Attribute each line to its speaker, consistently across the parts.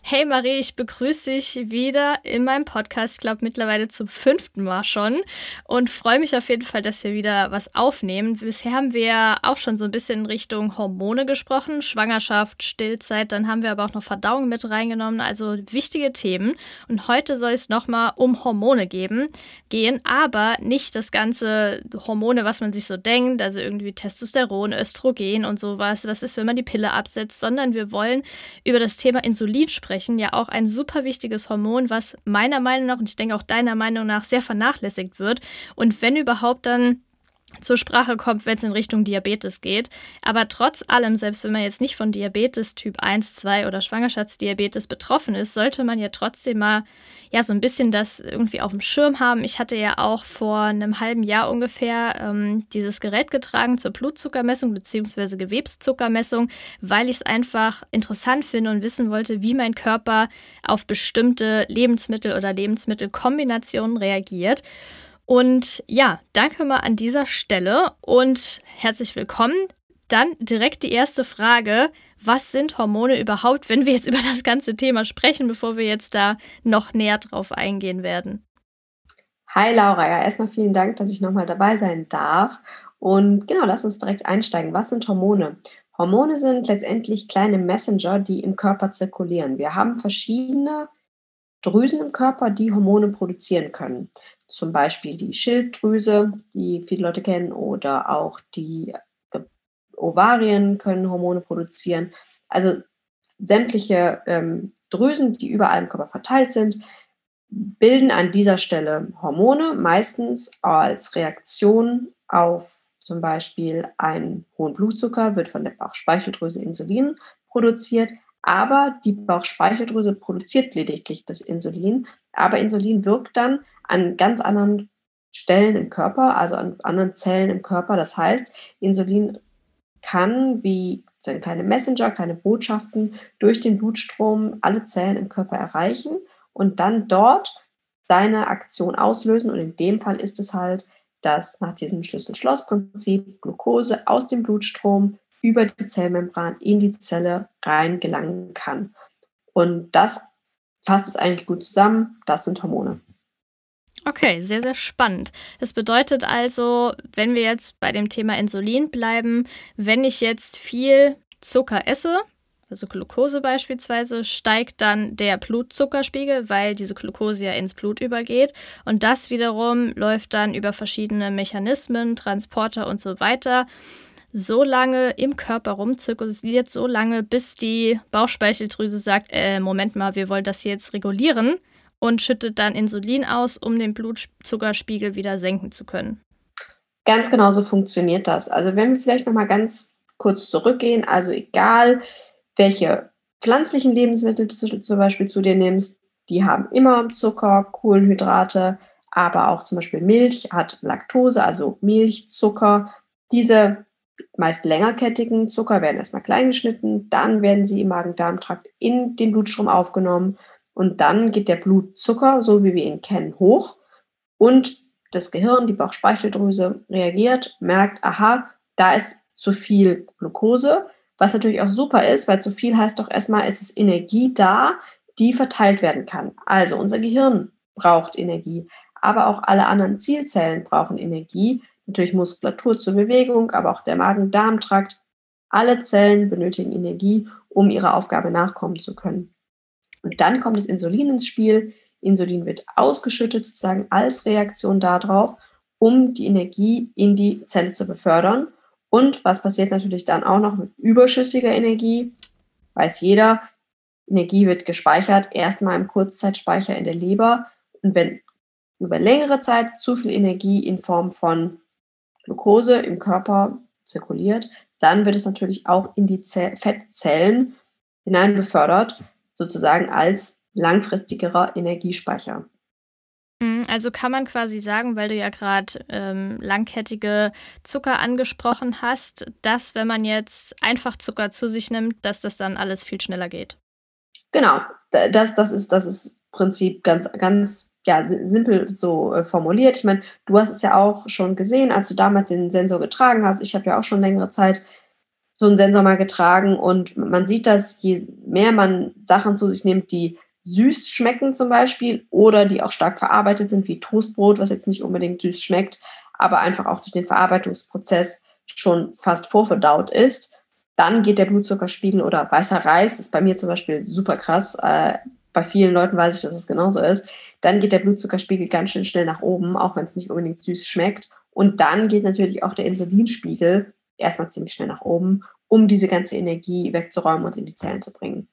Speaker 1: Hey Marie, ich begrüße dich wieder in meinem Podcast, ich glaube mittlerweile zum fünften Mal schon und freue mich auf jeden Fall, dass wir wieder was aufnehmen. Bisher haben wir auch schon so ein bisschen in Richtung Hormone gesprochen, Schwangerschaft, Stillzeit, dann haben wir aber auch noch Verdauung mit reingenommen, also wichtige Themen. Und heute soll es nochmal um Hormone geben, gehen, aber nicht das ganze Hormone, was man sich so denkt, also irgendwie Testosteron, Östrogen und sowas, was ist, wenn man die Pille absetzt, sondern wir wollen über das Thema Insulin sprechen sprechen, ja auch ein super wichtiges Hormon, was meiner Meinung nach und ich denke auch deiner Meinung nach sehr vernachlässigt wird. Und wenn überhaupt dann zur Sprache kommt, wenn es in Richtung Diabetes geht. Aber trotz allem, selbst wenn man jetzt nicht von Diabetes Typ 1, 2 oder Schwangerschaftsdiabetes betroffen ist, sollte man ja trotzdem mal ja so ein bisschen das irgendwie auf dem Schirm haben. Ich hatte ja auch vor einem halben Jahr ungefähr ähm, dieses Gerät getragen zur Blutzuckermessung bzw. Gewebszuckermessung, weil ich es einfach interessant finde und wissen wollte, wie mein Körper auf bestimmte Lebensmittel oder Lebensmittelkombinationen reagiert. Und ja, danke mal an dieser Stelle und herzlich willkommen. Dann direkt die erste Frage. Was sind Hormone überhaupt, wenn wir jetzt über das ganze Thema sprechen, bevor wir jetzt da noch näher drauf eingehen werden?
Speaker 2: Hi Laura, ja, erstmal vielen Dank, dass ich nochmal dabei sein darf. Und genau, lass uns direkt einsteigen. Was sind Hormone? Hormone sind letztendlich kleine Messenger, die im Körper zirkulieren. Wir haben verschiedene Drüsen im Körper, die Hormone produzieren können zum Beispiel die Schilddrüse, die viele Leute kennen, oder auch die Ovarien können Hormone produzieren. Also sämtliche ähm, Drüsen, die überall im Körper verteilt sind, bilden an dieser Stelle Hormone, meistens als Reaktion auf zum Beispiel einen hohen Blutzucker, wird von der Bauchspeicheldrüse Insulin produziert, aber die Bauchspeicheldrüse produziert lediglich das Insulin, aber Insulin wirkt dann an ganz anderen Stellen im Körper, also an anderen Zellen im Körper. Das heißt, Insulin kann wie so kleine Messenger, kleine Botschaften durch den Blutstrom alle Zellen im Körper erreichen und dann dort seine Aktion auslösen. Und in dem Fall ist es halt, dass nach diesem Schlüssel-Schloss-Prinzip Glucose aus dem Blutstrom über die Zellmembran in die Zelle rein gelangen kann. Und das fasst es eigentlich gut zusammen. Das sind Hormone.
Speaker 1: Okay, sehr, sehr spannend. Das bedeutet also, wenn wir jetzt bei dem Thema Insulin bleiben, wenn ich jetzt viel Zucker esse, also Glucose beispielsweise, steigt dann der Blutzuckerspiegel, weil diese Glucose ja ins Blut übergeht. Und das wiederum läuft dann über verschiedene Mechanismen, Transporter und so weiter so lange im Körper rumzirkuliert, so lange, bis die Bauchspeicheldrüse sagt, äh, Moment mal, wir wollen das jetzt regulieren und schüttet dann Insulin aus, um den Blutzuckerspiegel wieder senken zu können.
Speaker 2: Ganz genau so funktioniert das. Also wenn wir vielleicht noch mal ganz kurz zurückgehen, also egal welche pflanzlichen Lebensmittel du zum Beispiel zu dir nimmst, die haben immer Zucker, Kohlenhydrate, aber auch zum Beispiel Milch hat Laktose, also Milchzucker. Diese meist längerkettigen Zucker werden erstmal klein geschnitten, dann werden sie im Magen-Darm-Trakt in den Blutstrom aufgenommen und dann geht der Blutzucker, so wie wir ihn kennen, hoch und das Gehirn, die Bauchspeicheldrüse reagiert, merkt, aha, da ist zu viel Glucose, was natürlich auch super ist, weil zu viel heißt doch erstmal, es ist Energie da, die verteilt werden kann. Also unser Gehirn braucht Energie, aber auch alle anderen Zielzellen brauchen Energie, natürlich Muskulatur zur Bewegung, aber auch der Magen-Darm-Trakt. Alle Zellen benötigen Energie, um ihrer Aufgabe nachkommen zu können. Und dann kommt das Insulin ins Spiel. Insulin wird ausgeschüttet sozusagen als Reaktion darauf, um die Energie in die Zelle zu befördern. Und was passiert natürlich dann auch noch mit überschüssiger Energie? Weiß jeder, Energie wird gespeichert, erstmal im Kurzzeitspeicher in der Leber. Und wenn über längere Zeit zu viel Energie in Form von Glucose im Körper zirkuliert, dann wird es natürlich auch in die Fettzellen hinein befördert, sozusagen als langfristigerer Energiespeicher.
Speaker 1: Mhm, Also kann man quasi sagen, weil du ja gerade ähm, langkettige Zucker angesprochen hast, dass wenn man jetzt einfach Zucker zu sich nimmt, dass das dann alles viel schneller geht.
Speaker 2: Genau, das, das ist das ist Prinzip ganz, ganz ja, simpel so äh, formuliert. Ich meine, du hast es ja auch schon gesehen, als du damals den Sensor getragen hast. Ich habe ja auch schon längere Zeit so einen Sensor mal getragen und man sieht dass je mehr man Sachen zu sich nimmt, die süß schmecken zum Beispiel oder die auch stark verarbeitet sind, wie Toastbrot, was jetzt nicht unbedingt süß schmeckt, aber einfach auch durch den Verarbeitungsprozess schon fast vorverdaut ist, dann geht der Blutzuckerspiegel oder weißer Reis, ist bei mir zum Beispiel super krass, äh, bei vielen Leuten weiß ich, dass es genauso ist, dann geht der Blutzuckerspiegel ganz schön schnell nach oben, auch wenn es nicht unbedingt süß schmeckt. Und dann geht natürlich auch der Insulinspiegel erstmal ziemlich schnell nach oben, um diese ganze Energie wegzuräumen und in die Zellen zu bringen.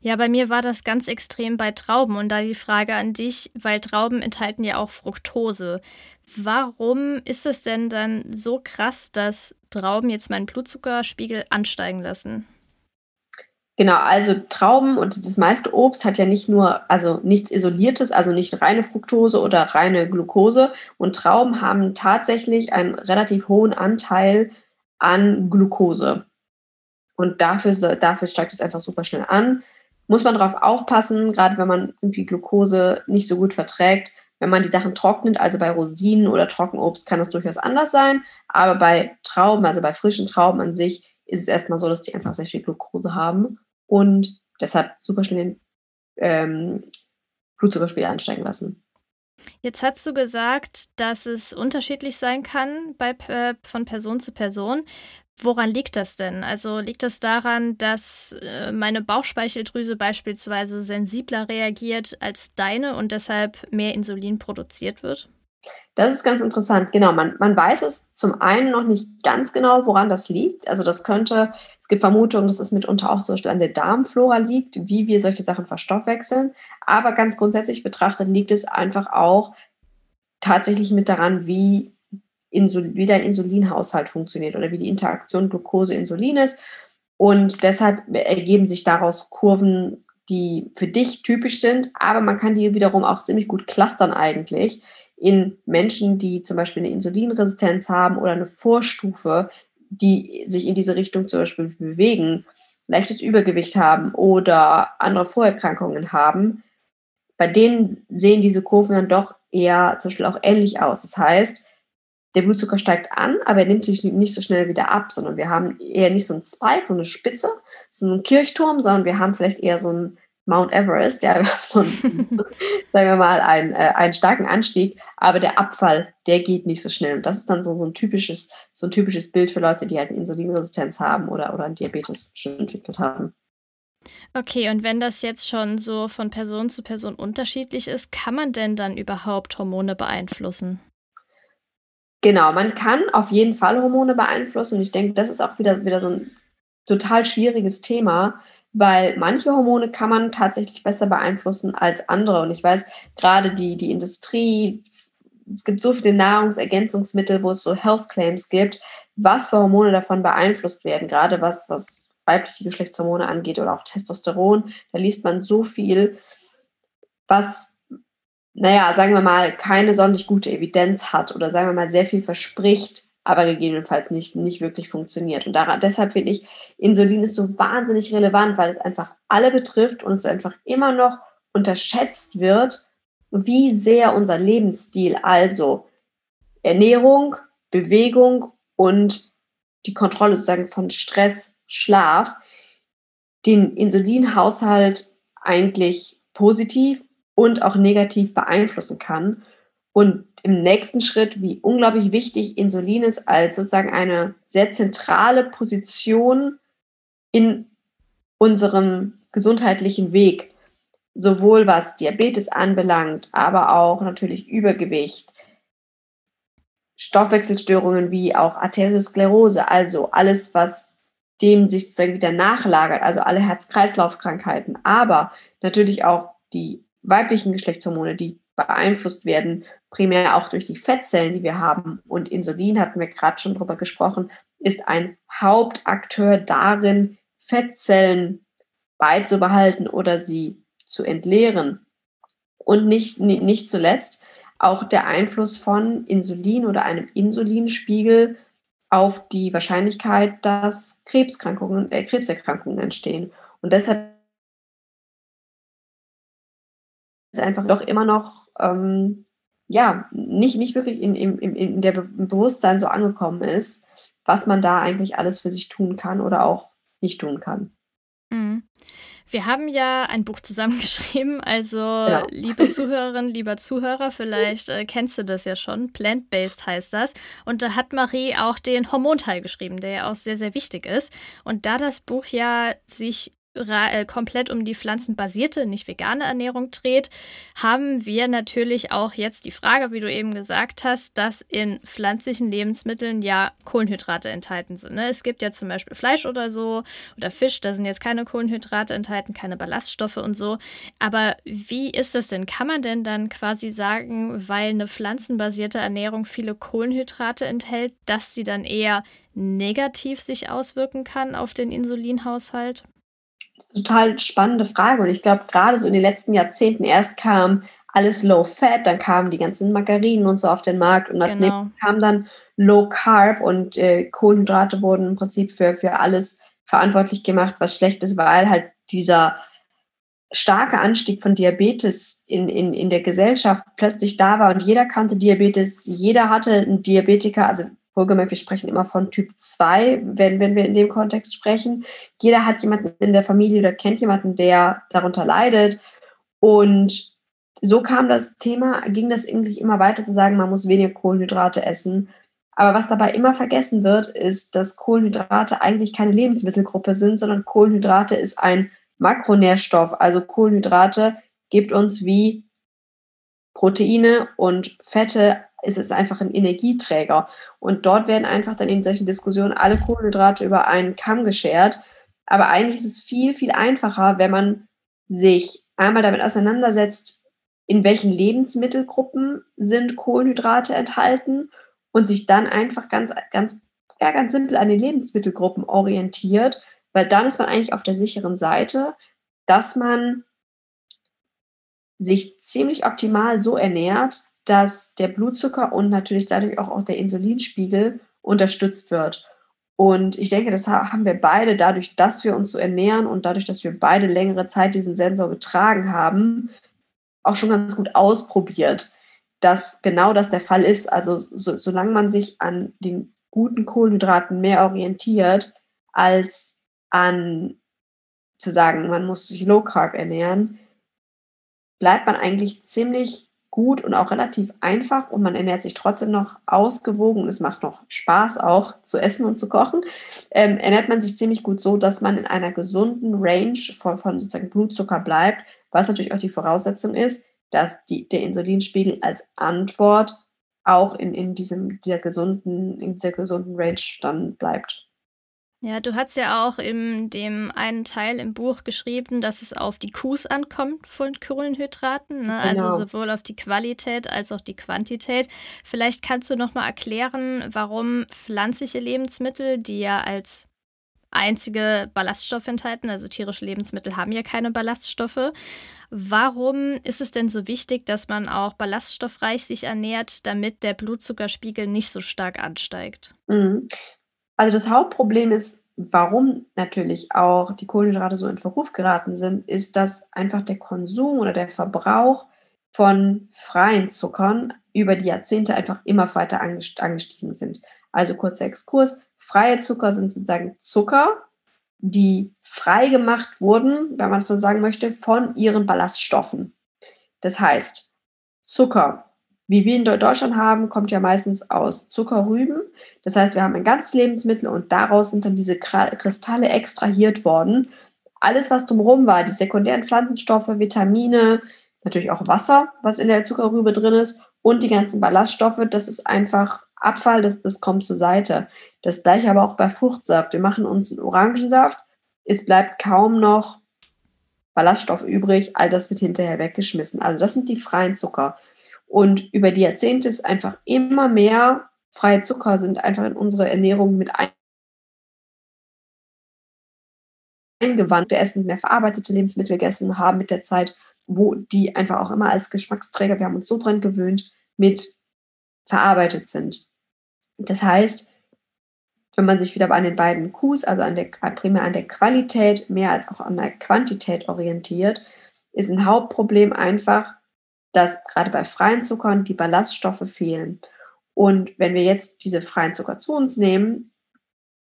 Speaker 1: Ja, bei mir war das ganz extrem bei Trauben und da die Frage an dich, weil Trauben enthalten ja auch Fructose. Warum ist es denn dann so krass, dass Trauben jetzt meinen Blutzuckerspiegel ansteigen lassen?
Speaker 2: Genau, also Trauben und das meiste Obst hat ja nicht nur, also nichts Isoliertes, also nicht reine Fructose oder reine Glucose. Und Trauben haben tatsächlich einen relativ hohen Anteil an Glucose. Und dafür, dafür steigt es einfach super schnell an. Muss man darauf aufpassen, gerade wenn man irgendwie Glucose nicht so gut verträgt. Wenn man die Sachen trocknet, also bei Rosinen oder Trockenobst, kann das durchaus anders sein. Aber bei Trauben, also bei frischen Trauben an sich, ist es erstmal so, dass die einfach sehr viel Glucose haben und deshalb super schnell den ähm, Blutzuckerspiegel ansteigen lassen.
Speaker 1: Jetzt hast du gesagt, dass es unterschiedlich sein kann bei, äh, von Person zu Person. Woran liegt das denn? Also liegt das daran, dass äh, meine Bauchspeicheldrüse beispielsweise sensibler reagiert als deine und deshalb mehr Insulin produziert wird?
Speaker 2: Das ist ganz interessant. Genau, man, man weiß es zum einen noch nicht ganz genau, woran das liegt. Also das könnte, es gibt Vermutungen, dass es mitunter auch zum Beispiel an der Darmflora liegt, wie wir solche Sachen verstoffwechseln. Aber ganz grundsätzlich betrachtet liegt es einfach auch tatsächlich mit daran, wie Insul wie dein Insulinhaushalt funktioniert oder wie die Interaktion Glucose-Insulin ist. Und deshalb ergeben sich daraus Kurven, die für dich typisch sind, aber man kann die wiederum auch ziemlich gut clustern eigentlich in Menschen, die zum Beispiel eine Insulinresistenz haben oder eine Vorstufe, die sich in diese Richtung zum Beispiel bewegen, leichtes Übergewicht haben oder andere Vorerkrankungen haben, bei denen sehen diese Kurven dann doch eher zum Beispiel auch ähnlich aus. Das heißt, der Blutzucker steigt an, aber er nimmt sich nicht so schnell wieder ab, sondern wir haben eher nicht so einen Spike, so eine Spitze, so einen Kirchturm, sondern wir haben vielleicht eher so einen Mount Everest, ja, so einen, sagen wir mal, einen, äh, einen starken Anstieg, aber der Abfall, der geht nicht so schnell. Und das ist dann so, so, ein, typisches, so ein typisches Bild für Leute, die halt eine Insulinresistenz haben oder, oder einen Diabetes schon entwickelt haben.
Speaker 1: Okay, und wenn das jetzt schon so von Person zu Person unterschiedlich ist, kann man denn dann überhaupt Hormone beeinflussen?
Speaker 2: Genau, man kann auf jeden Fall Hormone beeinflussen und ich denke, das ist auch wieder, wieder so ein total schwieriges Thema, weil manche Hormone kann man tatsächlich besser beeinflussen als andere. Und ich weiß, gerade die, die Industrie, es gibt so viele Nahrungsergänzungsmittel, wo es so Health Claims gibt, was für Hormone davon beeinflusst werden, gerade was, was weibliche Geschlechtshormone angeht oder auch Testosteron. Da liest man so viel, was naja, sagen wir mal, keine sonderlich gute Evidenz hat oder sagen wir mal sehr viel verspricht, aber gegebenenfalls nicht, nicht wirklich funktioniert. Und daran, deshalb finde ich, Insulin ist so wahnsinnig relevant, weil es einfach alle betrifft und es einfach immer noch unterschätzt wird, wie sehr unser Lebensstil, also Ernährung, Bewegung und die Kontrolle sozusagen von Stress, Schlaf, den Insulinhaushalt eigentlich positiv und auch negativ beeinflussen kann. Und im nächsten Schritt, wie unglaublich wichtig Insulin ist als sozusagen eine sehr zentrale Position in unserem gesundheitlichen Weg, sowohl was Diabetes anbelangt, aber auch natürlich Übergewicht, Stoffwechselstörungen wie auch Arteriosklerose, also alles, was dem sich sozusagen wieder nachlagert, also alle Herz-Kreislauf-Krankheiten, aber natürlich auch die weiblichen Geschlechtshormone, die beeinflusst werden, primär auch durch die Fettzellen, die wir haben. Und Insulin, hatten wir gerade schon drüber gesprochen, ist ein Hauptakteur darin, Fettzellen beizubehalten oder sie zu entleeren. Und nicht, nicht zuletzt auch der Einfluss von Insulin oder einem Insulinspiegel auf die Wahrscheinlichkeit, dass Krebskrankungen, äh, Krebserkrankungen entstehen. Und deshalb ist einfach doch immer noch ähm, ja nicht, nicht wirklich in, in, in der Be Bewusstsein so angekommen ist, was man da eigentlich alles für sich tun kann oder auch nicht tun kann.
Speaker 1: Mhm. Wir haben ja ein Buch zusammengeschrieben, also genau. liebe Zuhörerinnen, lieber Zuhörer, vielleicht äh, kennst du das ja schon. Plant-Based heißt das. Und da hat Marie auch den Hormonteil geschrieben, der ja auch sehr, sehr wichtig ist. Und da das Buch ja sich komplett um die pflanzenbasierte, nicht vegane Ernährung dreht, haben wir natürlich auch jetzt die Frage, wie du eben gesagt hast, dass in pflanzlichen Lebensmitteln ja Kohlenhydrate enthalten sind. Ne? Es gibt ja zum Beispiel Fleisch oder so oder Fisch, da sind jetzt keine Kohlenhydrate enthalten, keine Ballaststoffe und so. Aber wie ist das denn? Kann man denn dann quasi sagen, weil eine pflanzenbasierte Ernährung viele Kohlenhydrate enthält, dass sie dann eher negativ sich auswirken kann auf den Insulinhaushalt?
Speaker 2: Total spannende Frage. Und ich glaube, gerade so in den letzten Jahrzehnten erst kam alles Low Fat, dann kamen die ganzen Margarinen und so auf den Markt und als genau. nächstes kam dann Low Carb und äh, Kohlenhydrate wurden im Prinzip für, für alles verantwortlich gemacht, was schlecht ist, weil halt dieser starke Anstieg von Diabetes in, in, in der Gesellschaft plötzlich da war und jeder kannte Diabetes, jeder hatte einen Diabetiker, also wohlgemerkt, wir sprechen immer von Typ 2, wenn, wenn wir in dem Kontext sprechen. Jeder hat jemanden in der Familie oder kennt jemanden, der darunter leidet. Und so kam das Thema, ging das irgendwie immer weiter zu sagen, man muss weniger Kohlenhydrate essen. Aber was dabei immer vergessen wird, ist, dass Kohlenhydrate eigentlich keine Lebensmittelgruppe sind, sondern Kohlenhydrate ist ein Makronährstoff. Also Kohlenhydrate gibt uns wie Proteine und Fette ist es einfach ein Energieträger. Und dort werden einfach dann in solchen Diskussionen alle Kohlenhydrate über einen Kamm geschert. Aber eigentlich ist es viel, viel einfacher, wenn man sich einmal damit auseinandersetzt, in welchen Lebensmittelgruppen sind Kohlenhydrate enthalten und sich dann einfach ganz, ganz, ja, ganz simpel an den Lebensmittelgruppen orientiert, weil dann ist man eigentlich auf der sicheren Seite, dass man sich ziemlich optimal so ernährt, dass der Blutzucker und natürlich dadurch auch, auch der Insulinspiegel unterstützt wird. Und ich denke, das haben wir beide dadurch, dass wir uns so ernähren und dadurch, dass wir beide längere Zeit diesen Sensor getragen haben, auch schon ganz gut ausprobiert, dass genau das der Fall ist. Also so, solange man sich an den guten Kohlenhydraten mehr orientiert, als an zu sagen, man muss sich Low Carb ernähren, bleibt man eigentlich ziemlich gut und auch relativ einfach und man ernährt sich trotzdem noch ausgewogen und es macht noch Spaß auch zu essen und zu kochen, ähm, ernährt man sich ziemlich gut so, dass man in einer gesunden Range von, von sozusagen Blutzucker bleibt, was natürlich auch die Voraussetzung ist, dass die, der Insulinspiegel als Antwort auch in, in diesem, dieser gesunden, in dieser gesunden Range dann bleibt.
Speaker 1: Ja, du hast ja auch in dem einen Teil im Buch geschrieben, dass es auf die Qs ankommt von Kohlenhydraten, ne? Also genau. sowohl auf die Qualität als auch die Quantität. Vielleicht kannst du noch mal erklären, warum pflanzliche Lebensmittel, die ja als einzige Ballaststoffe enthalten, also tierische Lebensmittel haben ja keine Ballaststoffe. Warum ist es denn so wichtig, dass man auch ballaststoffreich sich ernährt, damit der Blutzuckerspiegel nicht so stark ansteigt?
Speaker 2: Mhm. Also das Hauptproblem ist, warum natürlich auch die Kohlenhydrate so in Verruf geraten sind, ist, dass einfach der Konsum oder der Verbrauch von freien Zuckern über die Jahrzehnte einfach immer weiter angestiegen sind. Also kurzer Exkurs, freie Zucker sind sozusagen Zucker, die frei gemacht wurden, wenn man es so sagen möchte, von ihren Ballaststoffen. Das heißt, Zucker wie wir in Deutschland haben, kommt ja meistens aus Zuckerrüben. Das heißt, wir haben ein ganzes Lebensmittel und daraus sind dann diese Kristalle extrahiert worden. Alles, was drumherum war, die sekundären Pflanzenstoffe, Vitamine, natürlich auch Wasser, was in der Zuckerrübe drin ist und die ganzen Ballaststoffe, das ist einfach Abfall, das, das kommt zur Seite. Das gleiche aber auch bei Fruchtsaft. Wir machen uns einen Orangensaft, es bleibt kaum noch Ballaststoff übrig, all das wird hinterher weggeschmissen. Also das sind die freien Zucker. Und über die Jahrzehnte ist einfach immer mehr freie Zucker sind einfach in unsere Ernährung mit eingewandt. Wir essen mehr verarbeitete Lebensmittel gegessen haben mit der Zeit, wo die einfach auch immer als Geschmacksträger, wir haben uns so dran gewöhnt, mit verarbeitet sind. Das heißt, wenn man sich wieder an den beiden Qs, also an der, primär an der Qualität mehr als auch an der Quantität orientiert, ist ein Hauptproblem einfach, dass gerade bei freien Zuckern die Ballaststoffe fehlen. Und wenn wir jetzt diese freien Zucker zu uns nehmen,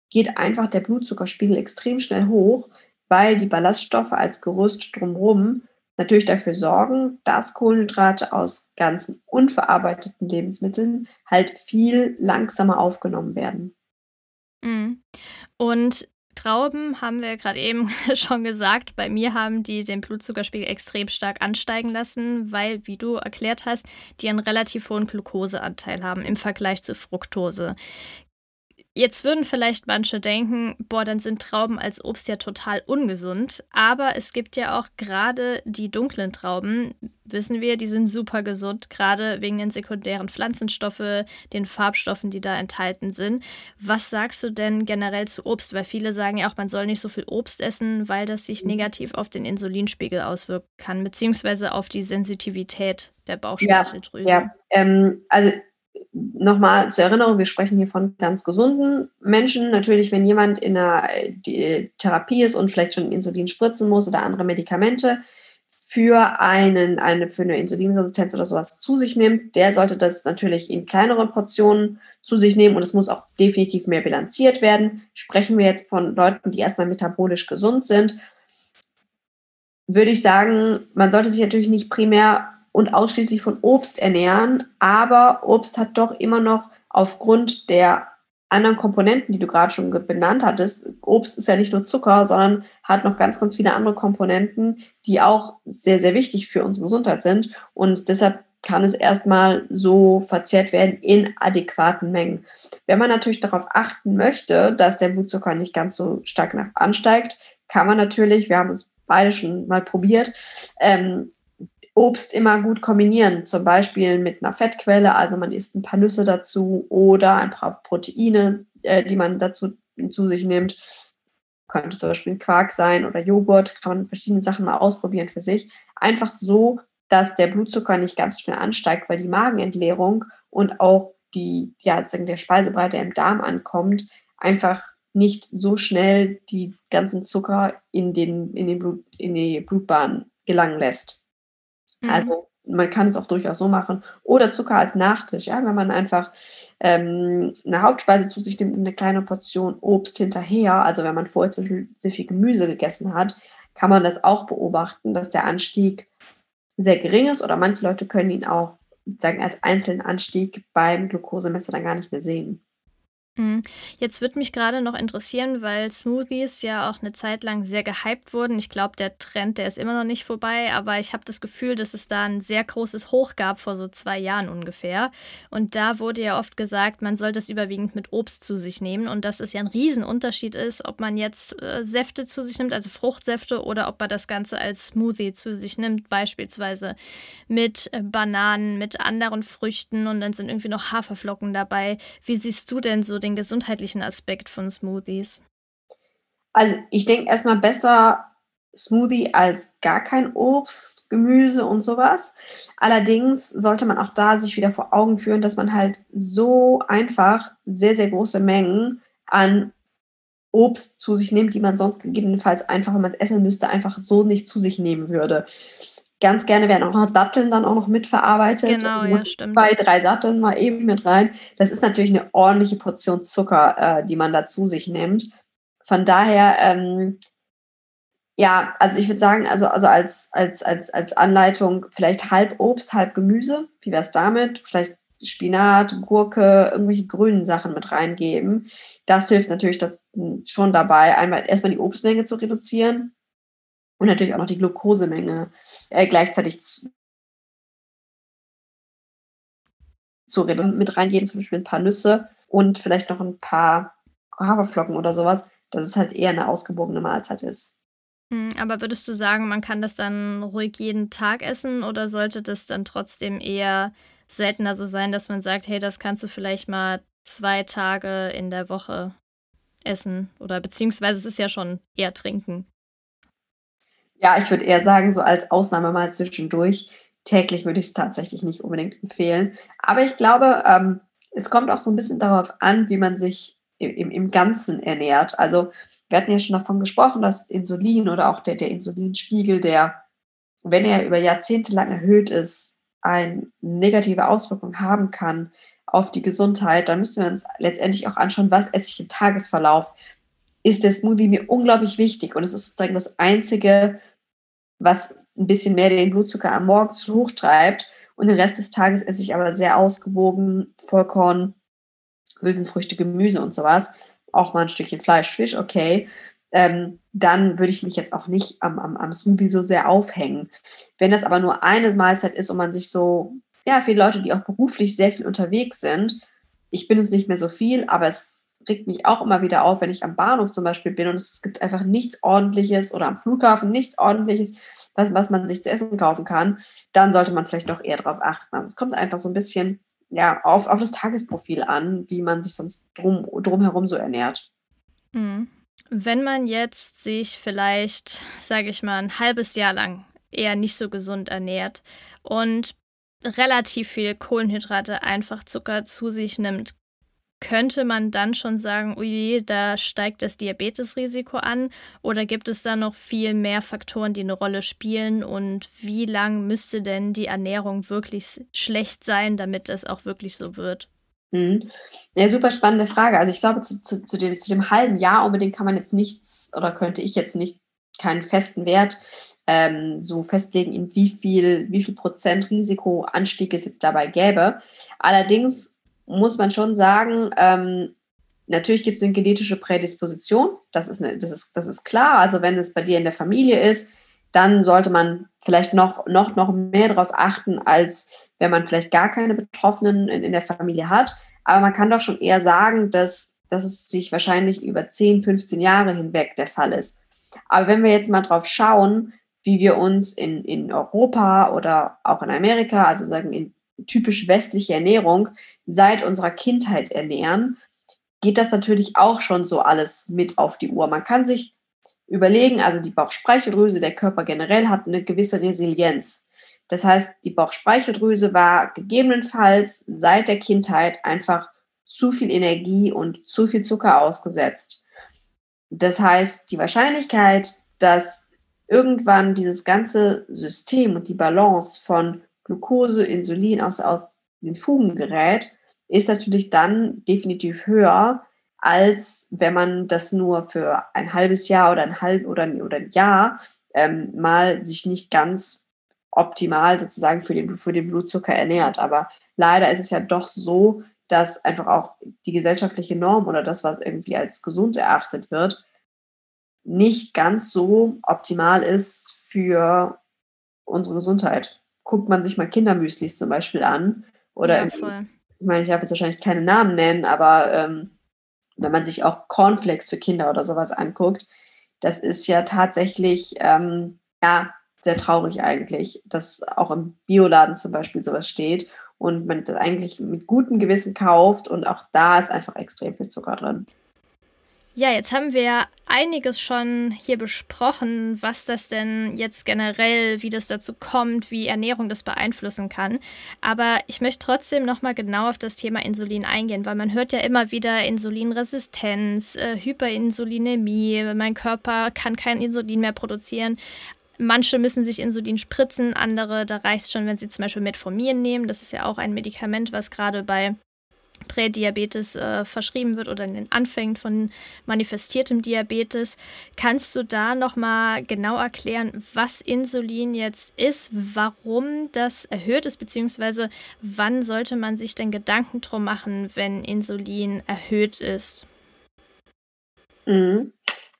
Speaker 2: geht einfach der Blutzuckerspiegel extrem schnell hoch, weil die Ballaststoffe als Gerüst drumherum natürlich dafür sorgen, dass Kohlenhydrate aus ganzen unverarbeiteten Lebensmitteln halt viel langsamer aufgenommen werden.
Speaker 1: Mhm. Und Trauben haben wir gerade eben schon gesagt. Bei mir haben die den Blutzuckerspiegel extrem stark ansteigen lassen, weil, wie du erklärt hast, die einen relativ hohen Glukoseanteil haben im Vergleich zu Fructose. Jetzt würden vielleicht manche denken, boah, dann sind Trauben als Obst ja total ungesund. Aber es gibt ja auch gerade die dunklen Trauben, wissen wir, die sind super gesund, gerade wegen den sekundären Pflanzenstoffe, den Farbstoffen, die da enthalten sind. Was sagst du denn generell zu Obst? Weil viele sagen ja auch, man soll nicht so viel Obst essen, weil das sich mhm. negativ auf den Insulinspiegel auswirken kann, beziehungsweise auf die Sensitivität der Bauchspeicheldrüse. Ja,
Speaker 2: ja. Ähm, also nochmal zur Erinnerung, wir sprechen hier von ganz gesunden Menschen. Natürlich, wenn jemand in einer Therapie ist und vielleicht schon Insulin spritzen muss oder andere Medikamente für, einen, eine, für eine Insulinresistenz oder sowas zu sich nimmt, der sollte das natürlich in kleineren Portionen zu sich nehmen und es muss auch definitiv mehr bilanziert werden. Sprechen wir jetzt von Leuten, die erstmal metabolisch gesund sind, würde ich sagen, man sollte sich natürlich nicht primär und ausschließlich von Obst ernähren. Aber Obst hat doch immer noch aufgrund der anderen Komponenten, die du gerade schon benannt hattest, Obst ist ja nicht nur Zucker, sondern hat noch ganz, ganz viele andere Komponenten, die auch sehr, sehr wichtig für unsere Gesundheit sind. Und deshalb kann es erstmal so verzehrt werden in adäquaten Mengen. Wenn man natürlich darauf achten möchte, dass der Blutzucker nicht ganz so stark ansteigt, kann man natürlich, wir haben es beide schon mal probiert, ähm, Obst immer gut kombinieren, zum Beispiel mit einer Fettquelle, also man isst ein paar Nüsse dazu oder ein paar Proteine, äh, die man dazu zu sich nimmt. Könnte zum Beispiel ein Quark sein oder Joghurt, kann man verschiedene Sachen mal ausprobieren für sich. Einfach so, dass der Blutzucker nicht ganz schnell ansteigt, weil die Magenentleerung und auch die, ja, der Speisebrei, im Darm ankommt, einfach nicht so schnell die ganzen Zucker in, den, in, den Blut, in die Blutbahn gelangen lässt. Mhm. Also man kann es auch durchaus so machen. Oder Zucker als Nachtisch, ja, wenn man einfach ähm, eine Hauptspeise zu sich nimmt, eine kleine Portion Obst hinterher, also wenn man vorher zum Beispiel sehr viel Gemüse gegessen hat, kann man das auch beobachten, dass der Anstieg sehr gering ist oder manche Leute können ihn auch sagen als einzelnen Anstieg beim Glukosemesser dann gar nicht mehr sehen.
Speaker 1: Mhm. Jetzt würde mich gerade noch interessieren, weil Smoothies ja auch eine Zeit lang sehr gehypt wurden. Ich glaube, der Trend, der ist immer noch nicht vorbei, aber ich habe das Gefühl, dass es da ein sehr großes Hoch gab vor so zwei Jahren ungefähr. Und da wurde ja oft gesagt, man soll das überwiegend mit Obst zu sich nehmen und dass es ja ein Riesenunterschied ist, ob man jetzt äh, Säfte zu sich nimmt, also Fruchtsäfte, oder ob man das Ganze als Smoothie zu sich nimmt, beispielsweise mit äh, Bananen, mit anderen Früchten und dann sind irgendwie noch Haferflocken dabei. Wie siehst du denn so den gesundheitlichen Aspekt von Smoothies?
Speaker 2: Also ich denke erstmal besser Smoothie als gar kein Obst, Gemüse und sowas. Allerdings sollte man auch da sich wieder vor Augen führen, dass man halt so einfach sehr, sehr große Mengen an Obst zu sich nimmt, die man sonst gegebenenfalls einfach, wenn man es essen müsste, einfach so nicht zu sich nehmen würde ganz gerne werden auch noch Datteln dann auch noch mitverarbeitet.
Speaker 1: Genau, ja, stimmt.
Speaker 2: Zwei, drei Datteln mal eben mit rein. Das ist natürlich eine ordentliche Portion Zucker, äh, die man da zu sich nimmt. Von daher, ähm, ja, also ich würde sagen, also, also als, als, als, als Anleitung vielleicht halb Obst, halb Gemüse. Wie wäre es damit? Vielleicht Spinat, Gurke, irgendwelche grünen Sachen mit reingeben. Das hilft natürlich das, schon dabei, einmal erstmal die Obstmenge zu reduzieren und natürlich auch noch die Glukosemenge äh, gleichzeitig zu, zu mit reingeben, zum Beispiel ein paar Nüsse und vielleicht noch ein paar Haferflocken oder sowas, dass es halt eher eine ausgewogene Mahlzeit ist.
Speaker 1: Hm, aber würdest du sagen, man kann das dann ruhig jeden Tag essen oder sollte das dann trotzdem eher seltener so sein, dass man sagt, hey, das kannst du vielleicht mal zwei Tage in der Woche essen oder beziehungsweise es ist ja schon eher trinken.
Speaker 2: Ja, ich würde eher sagen, so als Ausnahme mal zwischendurch. täglich würde ich es tatsächlich nicht unbedingt empfehlen. Aber ich glaube, ähm, es kommt auch so ein bisschen darauf an, wie man sich im, im Ganzen ernährt. Also wir hatten ja schon davon gesprochen, dass Insulin oder auch der, der Insulinspiegel, der, wenn er über Jahrzehnte lang erhöht ist, eine negative Auswirkung haben kann auf die Gesundheit, dann müssen wir uns letztendlich auch anschauen, was esse ich im Tagesverlauf. Ist der Smoothie mir unglaublich wichtig und es ist sozusagen das Einzige, was ein bisschen mehr den Blutzucker am Morgen hochtreibt und den Rest des Tages esse ich aber sehr ausgewogen, Vollkorn, Hülsenfrüchte, Gemüse und sowas, auch mal ein Stückchen Fleisch, Fisch, okay, ähm, dann würde ich mich jetzt auch nicht am, am, am Smoothie so sehr aufhängen. Wenn das aber nur eine Mahlzeit ist und man sich so, ja, viele Leute, die auch beruflich sehr viel unterwegs sind, ich bin es nicht mehr so viel, aber es regt mich auch immer wieder auf, wenn ich am Bahnhof zum Beispiel bin und es gibt einfach nichts Ordentliches oder am Flughafen nichts Ordentliches, was, was man sich zu essen kaufen kann, dann sollte man vielleicht doch eher darauf achten. Also es kommt einfach so ein bisschen ja, auf, auf das Tagesprofil an, wie man sich sonst drum, drumherum so ernährt.
Speaker 1: Mhm. Wenn man jetzt sich vielleicht, sage ich mal, ein halbes Jahr lang eher nicht so gesund ernährt und relativ viel Kohlenhydrate, einfach Zucker zu sich nimmt, könnte man dann schon sagen, ui, da steigt das Diabetesrisiko an? Oder gibt es da noch viel mehr Faktoren, die eine Rolle spielen? Und wie lang müsste denn die Ernährung wirklich schlecht sein, damit es auch wirklich so wird?
Speaker 2: Mhm. Ja, super spannende Frage. Also ich glaube, zu, zu, zu, den, zu dem halben Jahr unbedingt kann man jetzt nichts oder könnte ich jetzt nicht keinen festen Wert ähm, so festlegen, in wie viel, wie viel Prozent Risikoanstieg es jetzt dabei gäbe. Allerdings muss man schon sagen, ähm, natürlich gibt es eine genetische Prädisposition, das ist, eine, das, ist, das ist klar. Also wenn es bei dir in der Familie ist, dann sollte man vielleicht noch, noch, noch mehr darauf achten, als wenn man vielleicht gar keine Betroffenen in, in der Familie hat. Aber man kann doch schon eher sagen, dass, dass es sich wahrscheinlich über 10, 15 Jahre hinweg der Fall ist. Aber wenn wir jetzt mal drauf schauen, wie wir uns in, in Europa oder auch in Amerika, also sagen in typisch westliche Ernährung seit unserer Kindheit ernähren, geht das natürlich auch schon so alles mit auf die Uhr. Man kann sich überlegen, also die Bauchspeicheldrüse, der Körper generell hat eine gewisse Resilienz. Das heißt, die Bauchspeicheldrüse war gegebenenfalls seit der Kindheit einfach zu viel Energie und zu viel Zucker ausgesetzt. Das heißt, die Wahrscheinlichkeit, dass irgendwann dieses ganze System und die Balance von Glucose, Insulin aus, aus den Fugen gerät, ist natürlich dann definitiv höher, als wenn man das nur für ein halbes Jahr oder ein halb oder, oder ein Jahr ähm, mal sich nicht ganz optimal sozusagen für den, für den Blutzucker ernährt. Aber leider ist es ja doch so, dass einfach auch die gesellschaftliche Norm oder das, was irgendwie als gesund erachtet wird, nicht ganz so optimal ist für unsere Gesundheit guckt man sich mal Kindermüslis zum Beispiel an. Oder ja, ich meine, ich darf jetzt wahrscheinlich keine Namen nennen, aber ähm, wenn man sich auch Cornflakes für Kinder oder sowas anguckt, das ist ja tatsächlich ähm, ja sehr traurig eigentlich, dass auch im Bioladen zum Beispiel sowas steht und man das eigentlich mit gutem Gewissen kauft und auch da ist einfach extrem viel Zucker drin.
Speaker 1: Ja, jetzt haben wir einiges schon hier besprochen, was das denn jetzt generell, wie das dazu kommt, wie Ernährung das beeinflussen kann. Aber ich möchte trotzdem nochmal genau auf das Thema Insulin eingehen, weil man hört ja immer wieder Insulinresistenz, äh, Hyperinsulinämie, mein Körper kann kein Insulin mehr produzieren. Manche müssen sich Insulin spritzen, andere, da reicht es schon, wenn sie zum Beispiel Metformin nehmen. Das ist ja auch ein Medikament, was gerade bei Prädiabetes äh, verschrieben wird oder in den Anfängen von manifestiertem Diabetes. Kannst du da nochmal genau erklären, was Insulin jetzt ist, warum das erhöht ist, beziehungsweise wann sollte man sich denn Gedanken drum machen, wenn Insulin erhöht ist?
Speaker 2: Mhm.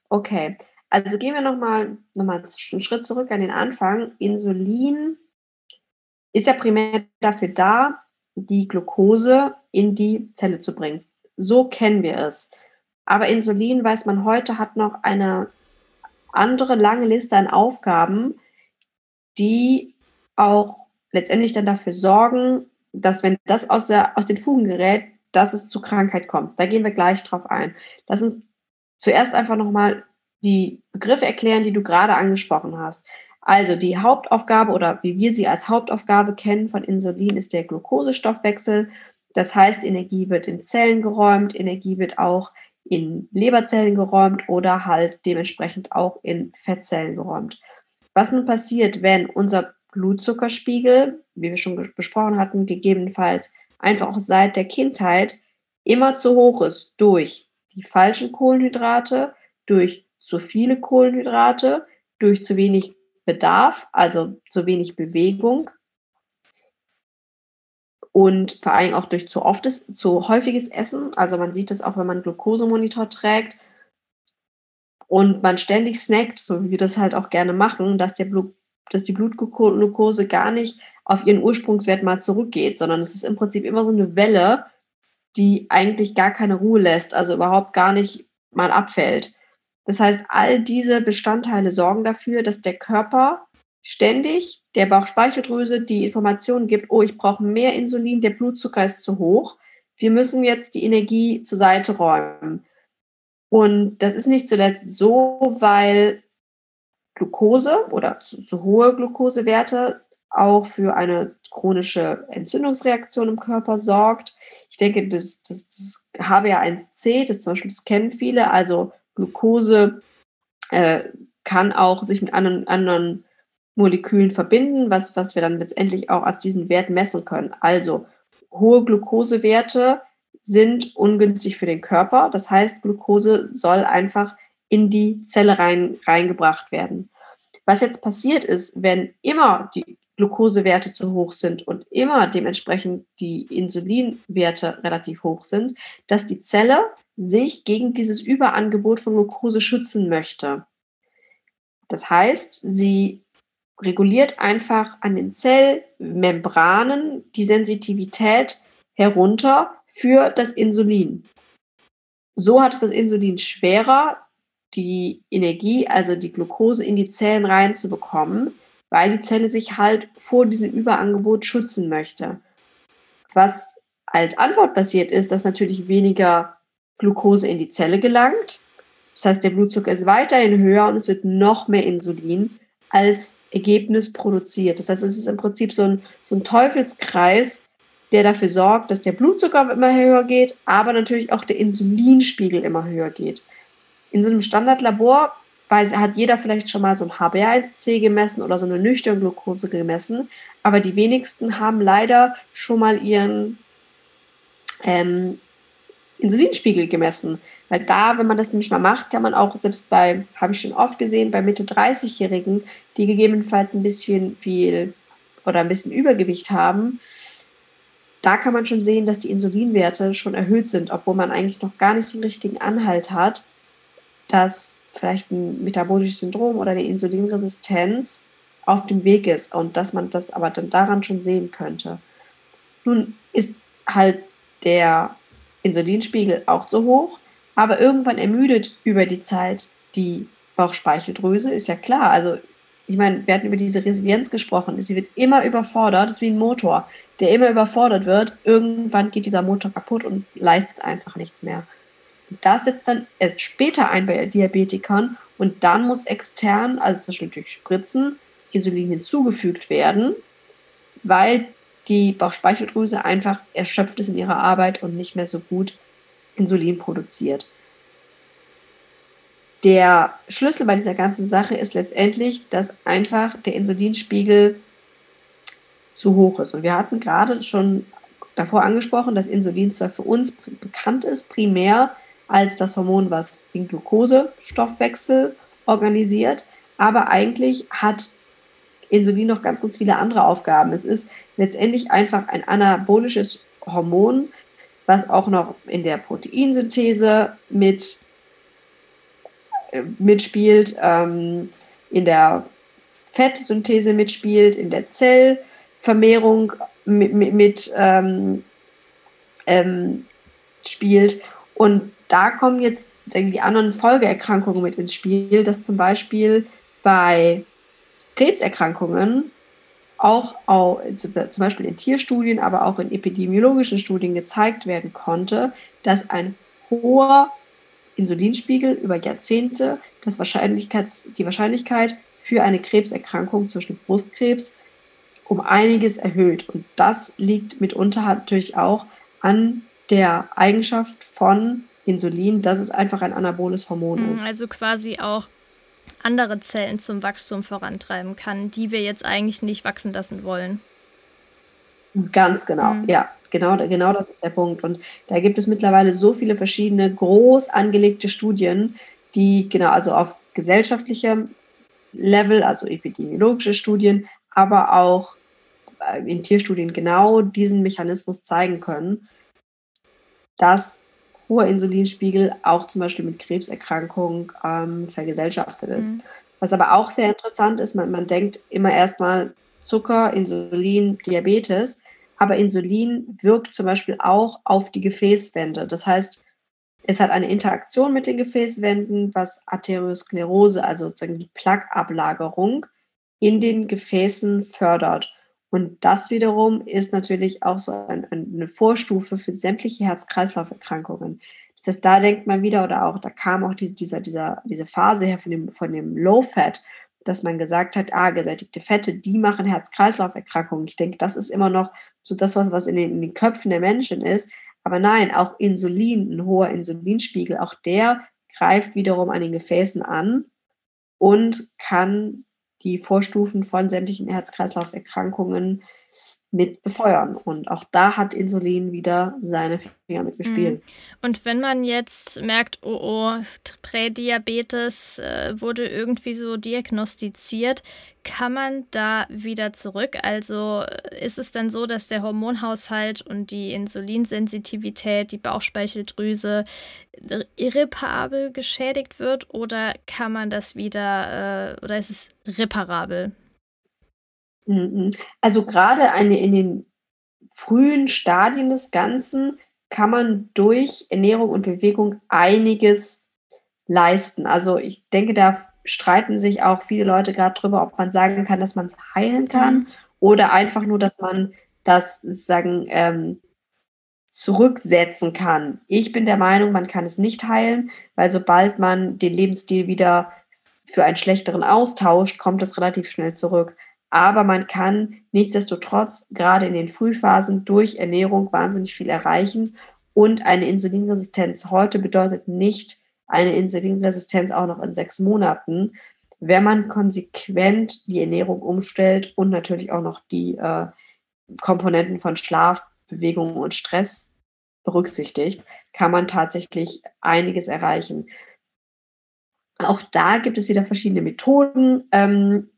Speaker 2: Okay, also gehen wir nochmal noch mal einen Schritt zurück an den Anfang. Insulin ist ja primär dafür da, die Glucose in die Zelle zu bringen. So kennen wir es. Aber Insulin, weiß man heute, hat noch eine andere lange Liste an Aufgaben, die auch letztendlich dann dafür sorgen, dass wenn das aus, der, aus den Fugen gerät, dass es zu Krankheit kommt. Da gehen wir gleich drauf ein. Lass uns zuerst einfach nochmal die Begriffe erklären, die du gerade angesprochen hast. Also die Hauptaufgabe oder wie wir sie als Hauptaufgabe kennen von Insulin ist der Glukosestoffwechsel. Das heißt, Energie wird in Zellen geräumt, Energie wird auch in Leberzellen geräumt oder halt dementsprechend auch in Fettzellen geräumt. Was nun passiert, wenn unser Blutzuckerspiegel, wie wir schon besprochen hatten, gegebenenfalls einfach auch seit der Kindheit immer zu hoch ist durch die falschen Kohlenhydrate, durch zu viele Kohlenhydrate, durch zu wenig Bedarf, also zu wenig Bewegung und vor allem auch durch zu oftes, zu häufiges Essen. Also man sieht das auch, wenn man einen Glukosemonitor trägt und man ständig snackt, so wie wir das halt auch gerne machen, dass der Blut, dass die Blutglucose gar nicht auf ihren Ursprungswert mal zurückgeht, sondern es ist im Prinzip immer so eine Welle, die eigentlich gar keine Ruhe lässt, also überhaupt gar nicht mal abfällt. Das heißt, all diese Bestandteile sorgen dafür, dass der Körper ständig der Bauchspeicheldrüse die Information gibt, oh, ich brauche mehr Insulin, der Blutzucker ist zu hoch. Wir müssen jetzt die Energie zur Seite räumen. Und das ist nicht zuletzt so, weil Glucose oder zu, zu hohe Glukosewerte auch für eine chronische Entzündungsreaktion im Körper sorgt. Ich denke, das, das, das HbA1c, das zum Beispiel, das kennen viele, also Glucose äh, kann auch sich mit anderen, anderen Molekülen verbinden, was, was wir dann letztendlich auch als diesen Wert messen können. Also hohe Glukosewerte sind ungünstig für den Körper. Das heißt, Glucose soll einfach in die Zelle rein, reingebracht werden. Was jetzt passiert ist, wenn immer die Glukosewerte zu hoch sind und immer dementsprechend die Insulinwerte relativ hoch sind, dass die Zelle sich gegen dieses Überangebot von Glucose schützen möchte. Das heißt, sie reguliert einfach an den Zellmembranen die Sensitivität herunter für das Insulin. So hat es das Insulin schwerer, die Energie, also die Glucose in die Zellen reinzubekommen, weil die Zelle sich halt vor diesem Überangebot schützen möchte. Was als Antwort passiert ist, dass natürlich weniger Glucose in die Zelle gelangt. Das heißt, der Blutzucker ist weiterhin höher und es wird noch mehr Insulin als Ergebnis produziert. Das heißt, es ist im Prinzip so ein, so ein Teufelskreis, der dafür sorgt, dass der Blutzucker immer höher geht, aber natürlich auch der Insulinspiegel immer höher geht. In so einem Standardlabor weiß, hat jeder vielleicht schon mal so ein HbA1c gemessen oder so eine nüchterne Glucose gemessen, aber die wenigsten haben leider schon mal ihren ähm, Insulinspiegel gemessen. Weil da, wenn man das nämlich mal macht, kann man auch selbst bei, habe ich schon oft gesehen, bei Mitte 30-Jährigen, die gegebenenfalls ein bisschen viel oder ein bisschen Übergewicht haben, da kann man schon sehen, dass die Insulinwerte schon erhöht sind, obwohl man eigentlich noch gar nicht so einen richtigen Anhalt hat, dass vielleicht ein metabolisches Syndrom oder eine Insulinresistenz auf dem Weg ist und dass man das aber dann daran schon sehen könnte. Nun ist halt der Insulinspiegel auch zu hoch, aber irgendwann ermüdet über die Zeit die Bauchspeicheldrüse, ist ja klar. Also ich meine, wir hatten über diese Resilienz gesprochen. Sie wird immer überfordert, ist wie ein Motor, der immer überfordert wird. Irgendwann geht dieser Motor kaputt und leistet einfach nichts mehr. Das setzt dann erst später ein bei Diabetikern und dann muss extern, also zum Beispiel durch Spritzen, Insulin hinzugefügt werden, weil die Bauchspeicheldrüse einfach erschöpft ist in ihrer Arbeit und nicht mehr so gut Insulin produziert. Der Schlüssel bei dieser ganzen Sache ist letztendlich, dass einfach der Insulinspiegel zu hoch ist. Und wir hatten gerade schon davor angesprochen, dass Insulin zwar für uns bekannt ist, primär als das Hormon, was den Glukosestoffwechsel organisiert. Aber eigentlich hat Insulin noch ganz, ganz viele andere Aufgaben. Es ist letztendlich einfach ein anabolisches Hormon, was auch noch in der Proteinsynthese mit, äh, mitspielt, ähm, in der Fettsynthese mitspielt, in der Zellvermehrung mit, mit, mit ähm, ähm, spielt. Und da kommen jetzt die anderen Folgeerkrankungen mit ins Spiel, dass zum Beispiel bei Krebserkrankungen auch, auch zum Beispiel in Tierstudien, aber auch in epidemiologischen Studien gezeigt werden konnte, dass ein hoher Insulinspiegel über Jahrzehnte das Wahrscheinlichkeits, die Wahrscheinlichkeit für eine Krebserkrankung, zum Beispiel Brustkrebs, um einiges erhöht. Und das liegt mitunter natürlich auch an der Eigenschaft von Insulin, dass es einfach ein anaboles Hormon mhm, ist.
Speaker 1: Also quasi auch andere Zellen zum Wachstum vorantreiben kann, die wir jetzt eigentlich nicht wachsen lassen wollen.
Speaker 2: Ganz genau, mhm. ja, genau, genau das ist der Punkt. Und da gibt es mittlerweile so viele verschiedene groß angelegte Studien, die genau, also auf gesellschaftlichem Level, also epidemiologische Studien, aber auch äh, in Tierstudien genau diesen Mechanismus zeigen können, dass hoher Insulinspiegel auch zum Beispiel mit Krebserkrankungen ähm, vergesellschaftet ist. Mhm. Was aber auch sehr interessant ist, man, man denkt immer erstmal Zucker, Insulin, Diabetes, aber Insulin wirkt zum Beispiel auch auf die Gefäßwände. Das heißt, es hat eine Interaktion mit den Gefäßwänden, was Arteriosklerose, also sozusagen die Plaqueablagerung in den Gefäßen fördert. Und das wiederum ist natürlich auch so ein, eine Vorstufe für sämtliche Herz-Kreislauf-Erkrankungen. Das heißt, da denkt man wieder, oder auch, da kam auch diese, dieser, dieser, diese Phase her von dem, von dem Low-Fat, dass man gesagt hat, ah, gesättigte Fette, die machen Herz-Kreislauf-Erkrankungen. Ich denke, das ist immer noch so das, was, was in, den, in den Köpfen der Menschen ist. Aber nein, auch Insulin, ein hoher Insulinspiegel, auch der greift wiederum an den Gefäßen an und kann die Vorstufen von sämtlichen Herz-Kreislauf-Erkrankungen mit befeuern. Und auch da hat Insulin wieder seine Finger mitgespielt. Mhm.
Speaker 1: Und wenn man jetzt merkt, oh oh, Prädiabetes äh, wurde irgendwie so diagnostiziert, kann man da wieder zurück? Also äh, ist es dann so, dass der Hormonhaushalt und die Insulinsensitivität, die Bauchspeicheldrüse irreparabel geschädigt wird oder kann man das wieder äh, oder ist es reparabel?
Speaker 2: Mhm. Also gerade eine in den frühen Stadien des Ganzen kann man durch Ernährung und Bewegung einiges leisten. Also ich denke, da streiten sich auch viele Leute gerade drüber, ob man sagen kann, dass man es heilen kann mhm. oder einfach nur, dass man das sagen ähm, zurücksetzen kann. Ich bin der Meinung, man kann es nicht heilen, weil sobald man den Lebensstil wieder für einen schlechteren austauscht, kommt es relativ schnell zurück. Aber man kann nichtsdestotrotz gerade in den Frühphasen durch Ernährung wahnsinnig viel erreichen. Und eine Insulinresistenz heute bedeutet nicht eine Insulinresistenz auch noch in sechs Monaten, wenn man konsequent die Ernährung umstellt und natürlich auch noch die äh, Komponenten von Schlaf, Bewegung und Stress berücksichtigt, kann man tatsächlich einiges erreichen. Auch da gibt es wieder verschiedene Methoden. Ähm,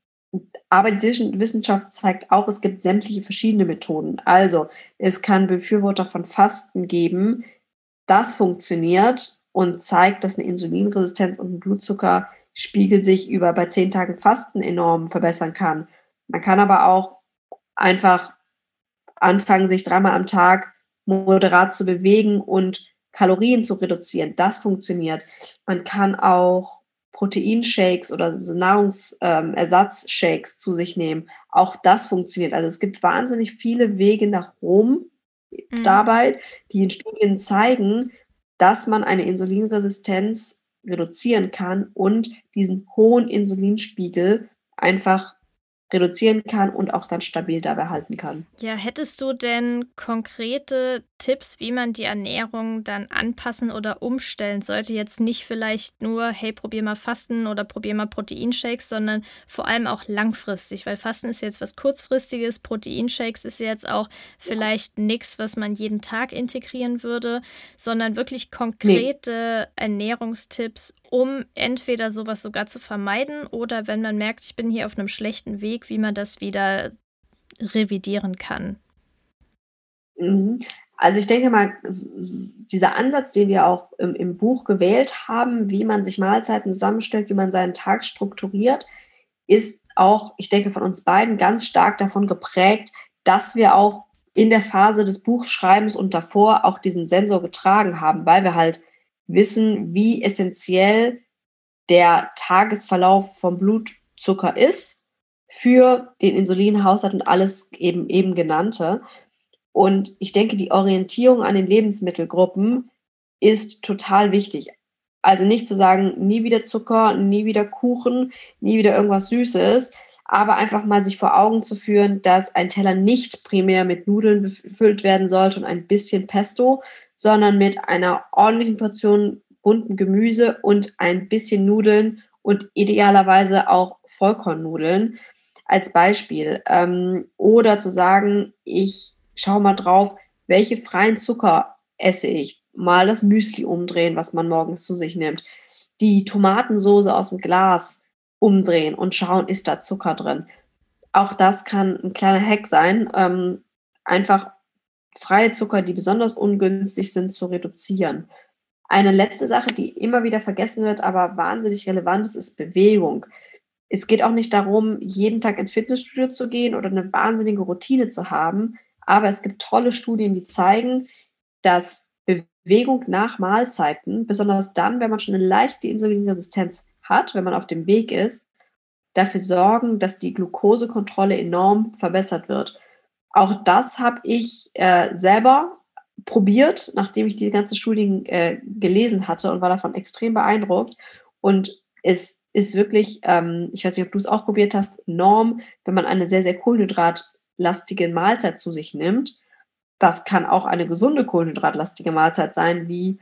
Speaker 2: aber die Wissenschaft zeigt auch, es gibt sämtliche verschiedene Methoden. Also es kann Befürworter von Fasten geben. Das funktioniert und zeigt, dass eine Insulinresistenz und ein Blutzuckerspiegel sich über bei zehn Tagen Fasten enorm verbessern kann. Man kann aber auch einfach anfangen, sich dreimal am Tag moderat zu bewegen und Kalorien zu reduzieren. Das funktioniert. Man kann auch Proteinshakes oder so Nahrungsersatzshakes ähm, zu sich nehmen. Auch das funktioniert. Also es gibt wahnsinnig viele Wege nach Rom mhm. dabei, die in Studien zeigen, dass man eine Insulinresistenz reduzieren kann und diesen hohen Insulinspiegel einfach reduzieren kann und auch dann stabil dabei halten kann.
Speaker 1: Ja, hättest du denn konkrete Tipps, wie man die Ernährung dann anpassen oder umstellen sollte? Jetzt nicht vielleicht nur, hey, probier mal Fasten oder probier mal Proteinshakes, sondern vor allem auch langfristig, weil Fasten ist jetzt was kurzfristiges, Proteinshakes ist jetzt auch vielleicht nichts, was man jeden Tag integrieren würde, sondern wirklich konkrete nee. Ernährungstipps, um entweder sowas sogar zu vermeiden oder wenn man merkt, ich bin hier auf einem schlechten Weg, wie man das wieder revidieren kann.
Speaker 2: Mhm. Also ich denke mal, dieser Ansatz, den wir auch im, im, Buch gewählt haben, wie man sich Mahlzeiten zusammenstellt, wie man seinen Tag strukturiert, ist auch, ich denke, von uns beiden ganz stark davon geprägt, dass wir auch in der Phase des Buchschreibens und davor auch diesen Sensor getragen haben, weil wir halt wissen, wie essentiell der Tagesverlauf vom Blutzucker ist für den Insulinhaushalt und alles eben eben genannte. Und ich denke, die Orientierung an den Lebensmittelgruppen ist total wichtig. Also nicht zu sagen, nie wieder Zucker, nie wieder Kuchen, nie wieder irgendwas Süßes, aber einfach mal sich vor Augen zu führen, dass ein Teller nicht primär mit Nudeln befüllt werden sollte und ein bisschen Pesto, sondern mit einer ordentlichen Portion bunten Gemüse und ein bisschen Nudeln und idealerweise auch Vollkornnudeln als Beispiel. Ähm, oder zu sagen, ich schaue mal drauf, welche freien Zucker esse ich. Mal das Müsli umdrehen, was man morgens zu sich nimmt. Die Tomatensoße aus dem Glas umdrehen und schauen, ist da Zucker drin. Auch das kann ein kleiner Hack sein, ähm, einfach freie Zucker, die besonders ungünstig sind, zu reduzieren. Eine letzte Sache, die immer wieder vergessen wird, aber wahnsinnig relevant ist, ist Bewegung. Es geht auch nicht darum, jeden Tag ins Fitnessstudio zu gehen oder eine wahnsinnige Routine zu haben, aber es gibt tolle Studien, die zeigen, dass Bewegung nach Mahlzeiten, besonders dann, wenn man schon eine leichte Insulinresistenz hat, wenn man auf dem Weg ist, dafür sorgen, dass die Glukosekontrolle enorm verbessert wird. Auch das habe ich äh, selber probiert, nachdem ich die ganzen Studien äh, gelesen hatte und war davon extrem beeindruckt. Und es ist wirklich, ähm, ich weiß nicht, ob du es auch probiert hast, enorm, wenn man eine sehr, sehr kohlenhydratlastige Mahlzeit zu sich nimmt. Das kann auch eine gesunde kohlenhydratlastige Mahlzeit sein, wie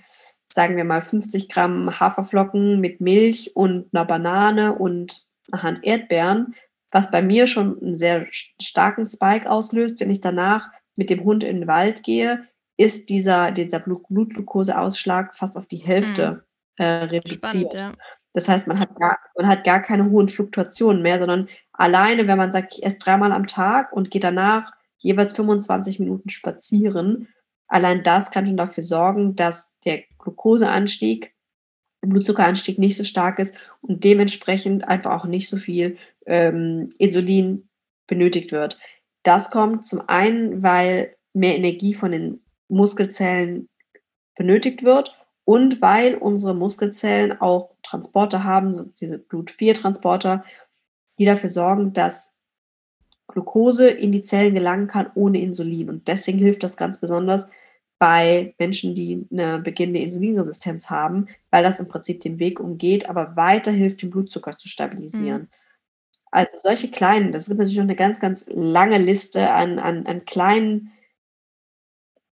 Speaker 2: sagen wir mal 50 Gramm Haferflocken mit Milch und einer Banane und einer Hand Erdbeeren, was bei mir schon einen sehr starken Spike auslöst, wenn ich danach mit dem Hund in den Wald gehe, ist dieser, dieser Blutglukoseausschlag fast auf die Hälfte mhm. äh, reduziert. Spannend, ja. Das heißt, man hat, gar, man hat gar keine hohen Fluktuationen mehr, sondern alleine, wenn man sagt, ich esse dreimal am Tag und gehe danach jeweils 25 Minuten spazieren, allein das kann schon dafür sorgen, dass der Glukoseanstieg, Blutzuckeranstieg nicht so stark ist und dementsprechend einfach auch nicht so viel ähm, Insulin benötigt wird. Das kommt zum einen, weil mehr Energie von den Muskelzellen benötigt wird und weil unsere Muskelzellen auch Transporter haben, diese Blut-4-Transporter, die dafür sorgen, dass Glucose in die Zellen gelangen kann ohne Insulin. Und deswegen hilft das ganz besonders bei Menschen, die eine beginnende Insulinresistenz haben, weil das im Prinzip den Weg umgeht, aber weiter hilft, den Blutzucker zu stabilisieren. Mhm. Also solche kleinen, das ist natürlich noch eine ganz, ganz lange Liste an, an, an kleinen,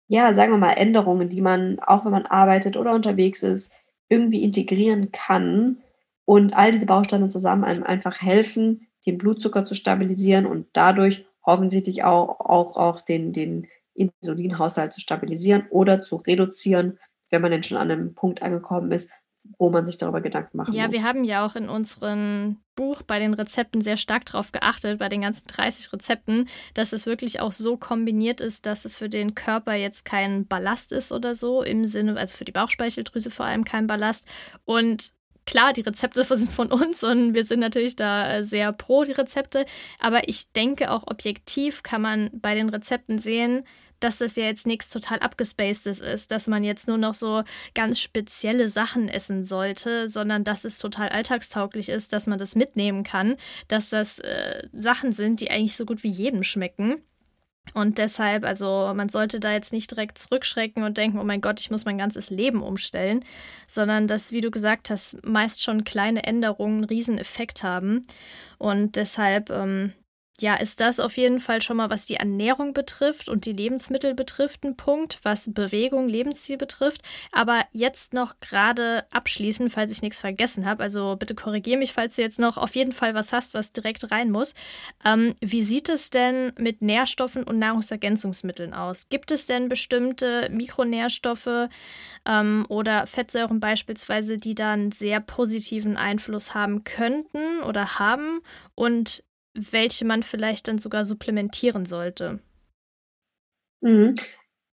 Speaker 2: ja, sagen wir mal, Änderungen, die man, auch wenn man arbeitet oder unterwegs ist, irgendwie integrieren kann und all diese Bausteine zusammen einem einfach helfen, den Blutzucker zu stabilisieren und dadurch offensichtlich auch, auch, auch den, den Insulinhaushalt zu stabilisieren oder zu reduzieren, wenn man denn schon an einem Punkt angekommen ist, wo man sich darüber Gedanken machen
Speaker 1: ja,
Speaker 2: muss.
Speaker 1: Ja, wir haben ja auch in unserem Buch bei den Rezepten sehr stark darauf geachtet, bei den ganzen 30 Rezepten, dass es wirklich auch so kombiniert ist, dass es für den Körper jetzt kein Ballast ist oder so, im Sinne, also für die Bauchspeicheldrüse vor allem kein Ballast. Und klar, die Rezepte sind von uns und wir sind natürlich da äh, sehr pro die Rezepte, aber ich denke auch objektiv kann man bei den Rezepten sehen, dass das ja jetzt nichts total abgespacedes ist, dass man jetzt nur noch so ganz spezielle Sachen essen sollte, sondern dass es total alltagstauglich ist, dass man das mitnehmen kann, dass das äh, Sachen sind, die eigentlich so gut wie jedem schmecken. Und deshalb, also man sollte da jetzt nicht direkt zurückschrecken und denken, oh mein Gott, ich muss mein ganzes Leben umstellen, sondern dass, wie du gesagt hast, meist schon kleine Änderungen einen riesen Effekt haben. Und deshalb, ähm, ja, ist das auf jeden Fall schon mal, was die Ernährung betrifft und die Lebensmittel betrifft, ein Punkt, was Bewegung, Lebensstil betrifft. Aber jetzt noch gerade abschließend, falls ich nichts vergessen habe, also bitte korrigiere mich, falls du jetzt noch auf jeden Fall was hast, was direkt rein muss. Ähm, wie sieht es denn mit Nährstoffen und Nahrungsergänzungsmitteln aus? Gibt es denn bestimmte Mikronährstoffe ähm, oder Fettsäuren beispielsweise, die dann sehr positiven Einfluss haben könnten oder haben? Und welche man vielleicht dann sogar supplementieren sollte.
Speaker 2: Mhm.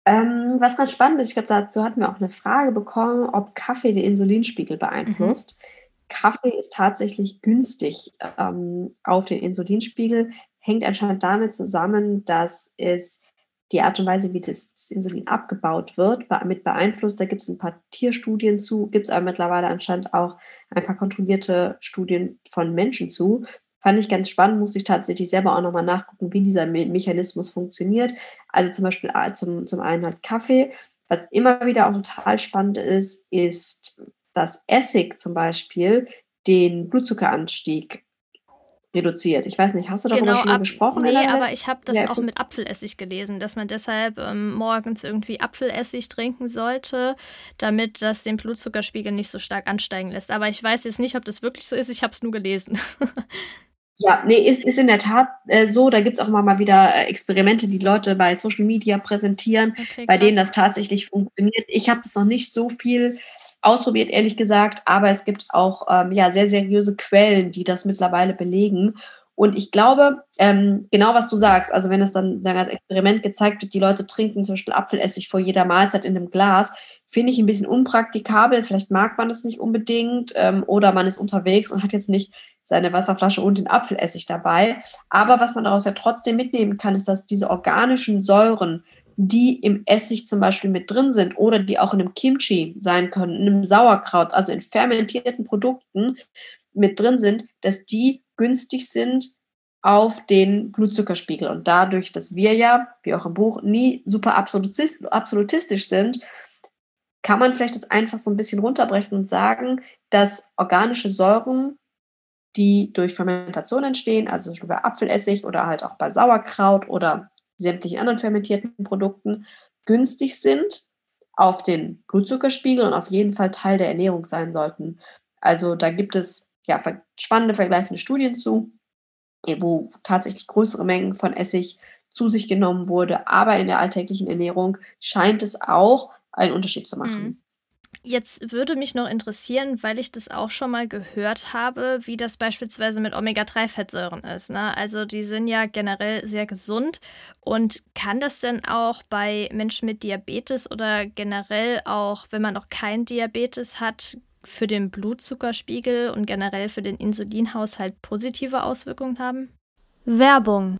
Speaker 2: Ähm, was ganz spannend ist, ich glaube, dazu hatten wir auch eine Frage bekommen, ob Kaffee den Insulinspiegel beeinflusst. Mhm. Kaffee ist tatsächlich günstig ähm, auf den Insulinspiegel, hängt anscheinend damit zusammen, dass es die Art und Weise, wie das, das Insulin abgebaut wird, mit beeinflusst. Da gibt es ein paar Tierstudien zu, gibt es aber mittlerweile anscheinend auch ein paar kontrollierte Studien von Menschen zu. Fand ich ganz spannend, muss ich tatsächlich selber auch nochmal nachgucken, wie dieser Me Mechanismus funktioniert. Also zum Beispiel zum, zum einen halt Kaffee. Was immer wieder auch total spannend ist, ist dass Essig zum Beispiel den Blutzuckeranstieg reduziert. Ich weiß nicht, hast du darüber genau, schon mal gesprochen?
Speaker 1: Nee, aber ich habe das auch mit Apfelessig gelesen, dass man deshalb ähm, morgens irgendwie Apfelessig trinken sollte, damit das den Blutzuckerspiegel nicht so stark ansteigen lässt. Aber ich weiß jetzt nicht, ob das wirklich so ist. Ich habe es nur gelesen.
Speaker 2: Ja, nee, ist, ist in der Tat äh, so. Da gibt es auch immer mal wieder äh, Experimente, die Leute bei Social Media präsentieren, okay, bei denen das tatsächlich funktioniert. Ich habe das noch nicht so viel ausprobiert, ehrlich gesagt, aber es gibt auch ähm, ja, sehr seriöse Quellen, die das mittlerweile belegen. Und ich glaube, ähm, genau was du sagst, also wenn es dann sagen, als Experiment gezeigt wird, die Leute trinken zum Beispiel Apfelessig vor jeder Mahlzeit in einem Glas, finde ich ein bisschen unpraktikabel. Vielleicht mag man es nicht unbedingt ähm, oder man ist unterwegs und hat jetzt nicht seine Wasserflasche und den Apfelessig dabei. Aber was man daraus ja trotzdem mitnehmen kann, ist, dass diese organischen Säuren, die im Essig zum Beispiel mit drin sind oder die auch in einem Kimchi sein können, in einem Sauerkraut, also in fermentierten Produkten mit drin sind, dass die günstig sind auf den Blutzuckerspiegel. Und dadurch, dass wir ja, wie auch im Buch, nie super absolutistisch sind, kann man vielleicht das einfach so ein bisschen runterbrechen und sagen, dass organische Säuren, die durch Fermentation entstehen, also bei Apfelessig oder halt auch bei Sauerkraut oder sämtlichen anderen fermentierten Produkten, günstig sind auf den Blutzuckerspiegel und auf jeden Fall Teil der Ernährung sein sollten. Also da gibt es ja, spannende vergleichende Studien zu, wo tatsächlich größere Mengen von Essig zu sich genommen wurde. Aber in der alltäglichen Ernährung scheint es auch einen Unterschied zu machen. Mhm.
Speaker 1: Jetzt würde mich noch interessieren, weil ich das auch schon mal gehört habe, wie das beispielsweise mit Omega-3-Fettsäuren ist. Ne? Also die sind ja generell sehr gesund. Und kann das denn auch bei Menschen mit Diabetes oder generell auch, wenn man noch kein Diabetes hat, für den Blutzuckerspiegel und generell für den Insulinhaushalt positive Auswirkungen haben? Werbung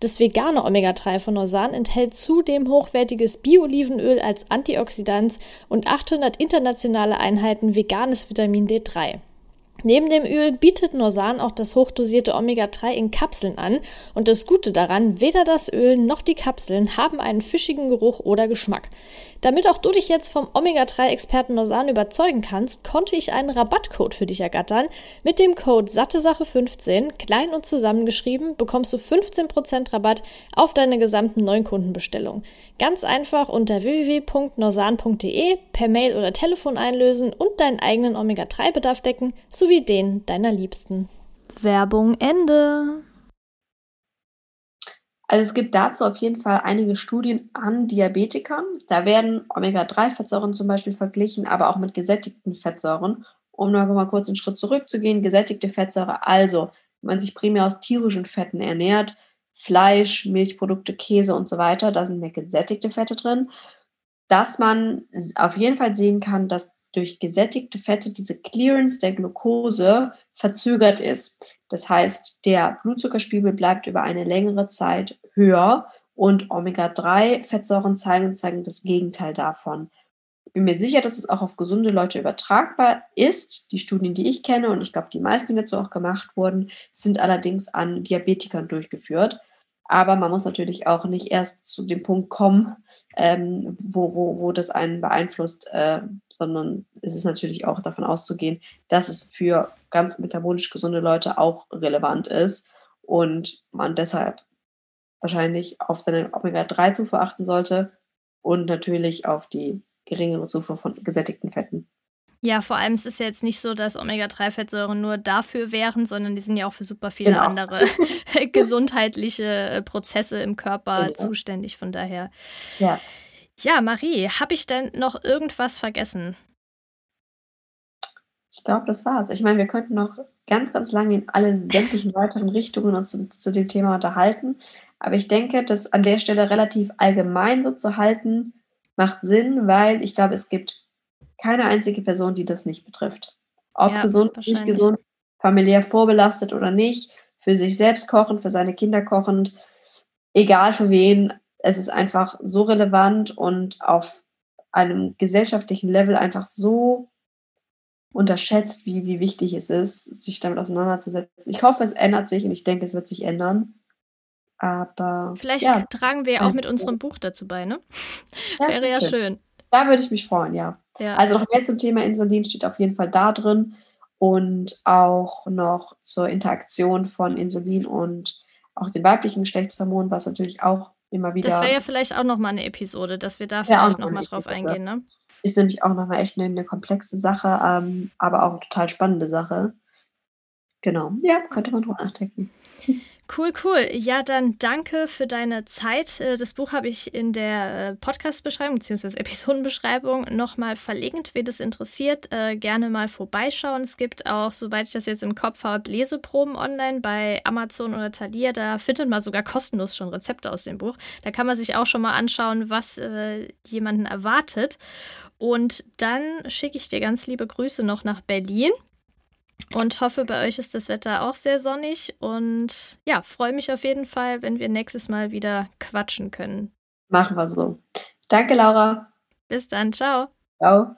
Speaker 1: Das vegane Omega-3 von Norsan enthält zudem hochwertiges Bio-Olivenöl als Antioxidant und 800 internationale Einheiten veganes Vitamin D3. Neben dem Öl bietet Norsan auch das hochdosierte Omega-3 in Kapseln an und das Gute daran, weder das Öl noch die Kapseln haben einen fischigen Geruch oder Geschmack. Damit auch du dich jetzt vom Omega-3-Experten Norsan überzeugen kannst, konnte ich einen Rabattcode für dich ergattern. Mit dem Code SatteSache15, klein und zusammengeschrieben, bekommst du 15% Rabatt auf deine gesamten neuen Kundenbestellungen. Ganz einfach unter www.norsan.de per Mail oder Telefon einlösen und deinen eigenen Omega-3-Bedarf decken, sowie den deiner Liebsten. Werbung Ende.
Speaker 2: Also es gibt dazu auf jeden Fall einige Studien an Diabetikern. Da werden Omega-3-Fettsäuren zum Beispiel verglichen, aber auch mit gesättigten Fettsäuren. Um noch mal kurz einen Schritt zurückzugehen, gesättigte Fettsäure, also wenn man sich primär aus tierischen Fetten ernährt, Fleisch, Milchprodukte, Käse und so weiter, da sind mehr gesättigte Fette drin, dass man auf jeden Fall sehen kann, dass durch gesättigte Fette diese Clearance der Glucose verzögert ist. Das heißt, der Blutzuckerspiegel bleibt über eine längere Zeit höher und Omega-3-Fettsäuren zeigen, zeigen das Gegenteil davon. Ich bin mir sicher, dass es auch auf gesunde Leute übertragbar ist. Die Studien, die ich kenne, und ich glaube, die meisten, die dazu auch gemacht wurden, sind allerdings an Diabetikern durchgeführt. Aber man muss natürlich auch nicht erst zu dem Punkt kommen, ähm, wo, wo, wo das einen beeinflusst, äh, sondern es ist natürlich auch davon auszugehen, dass es für ganz metabolisch gesunde Leute auch relevant ist und man deshalb wahrscheinlich auf seine Omega-3-Zufuhr achten sollte und natürlich auf die geringere Zufuhr von gesättigten Fetten.
Speaker 1: Ja, vor allem es ist ja jetzt nicht so, dass Omega-3-Fettsäuren nur dafür wären, sondern die sind ja auch für super viele genau. andere gesundheitliche äh, Prozesse im Körper ja. zuständig. Von daher.
Speaker 2: Ja.
Speaker 1: Ja, Marie, habe ich denn noch irgendwas vergessen?
Speaker 2: Ich glaube, das war's. Ich meine, wir könnten noch ganz, ganz lange in alle sämtlichen weiteren Richtungen uns zu, zu, dem Thema unterhalten. Aber ich denke, das an der Stelle relativ allgemein so zu halten, macht Sinn, weil ich glaube, es gibt keine einzige Person, die das nicht betrifft. Ob ja, gesund, nicht gesund, familiär vorbelastet oder nicht, für sich selbst kochend, für seine Kinder kochend, egal für wen, es ist einfach so relevant und auf einem gesellschaftlichen Level einfach so unterschätzt, wie, wie wichtig es ist, sich damit auseinanderzusetzen. Ich hoffe, es ändert sich und ich denke, es wird sich ändern. Aber.
Speaker 1: Vielleicht ja, tragen wir auch mit unserem Buch dazu bei, ne? Ja, Wäre ja schön.
Speaker 2: Da würde ich mich freuen, ja. ja. Also noch mehr zum Thema Insulin steht auf jeden Fall da drin und auch noch zur Interaktion von Insulin und auch den weiblichen Geschlechtshormonen, was natürlich auch immer wieder.
Speaker 1: Das wäre ja vielleicht auch nochmal eine Episode, dass wir da vielleicht nochmal drauf eingehen, ne?
Speaker 2: Ist nämlich auch nochmal echt eine, eine komplexe Sache, ähm, aber auch eine total spannende Sache. Genau. Ja, könnte man drüber nachdenken.
Speaker 1: Cool, cool. Ja, dann danke für deine Zeit. Äh, das Buch habe ich in der äh, Podcast-Beschreibung bzw. Episodenbeschreibung nochmal verlinkt. Wer das interessiert, äh, gerne mal vorbeischauen. Es gibt auch, soweit ich das jetzt im Kopf habe, Leseproben online bei Amazon oder Thalia. Da findet man sogar kostenlos schon Rezepte aus dem Buch. Da kann man sich auch schon mal anschauen, was jemanden erwartet. Und dann schicke ich dir ganz liebe Grüße noch nach Berlin. Und hoffe, bei euch ist das Wetter auch sehr sonnig. Und ja, freue mich auf jeden Fall, wenn wir nächstes Mal wieder quatschen können.
Speaker 2: Machen wir so. Danke, Laura.
Speaker 1: Bis dann. Ciao.
Speaker 2: Ciao.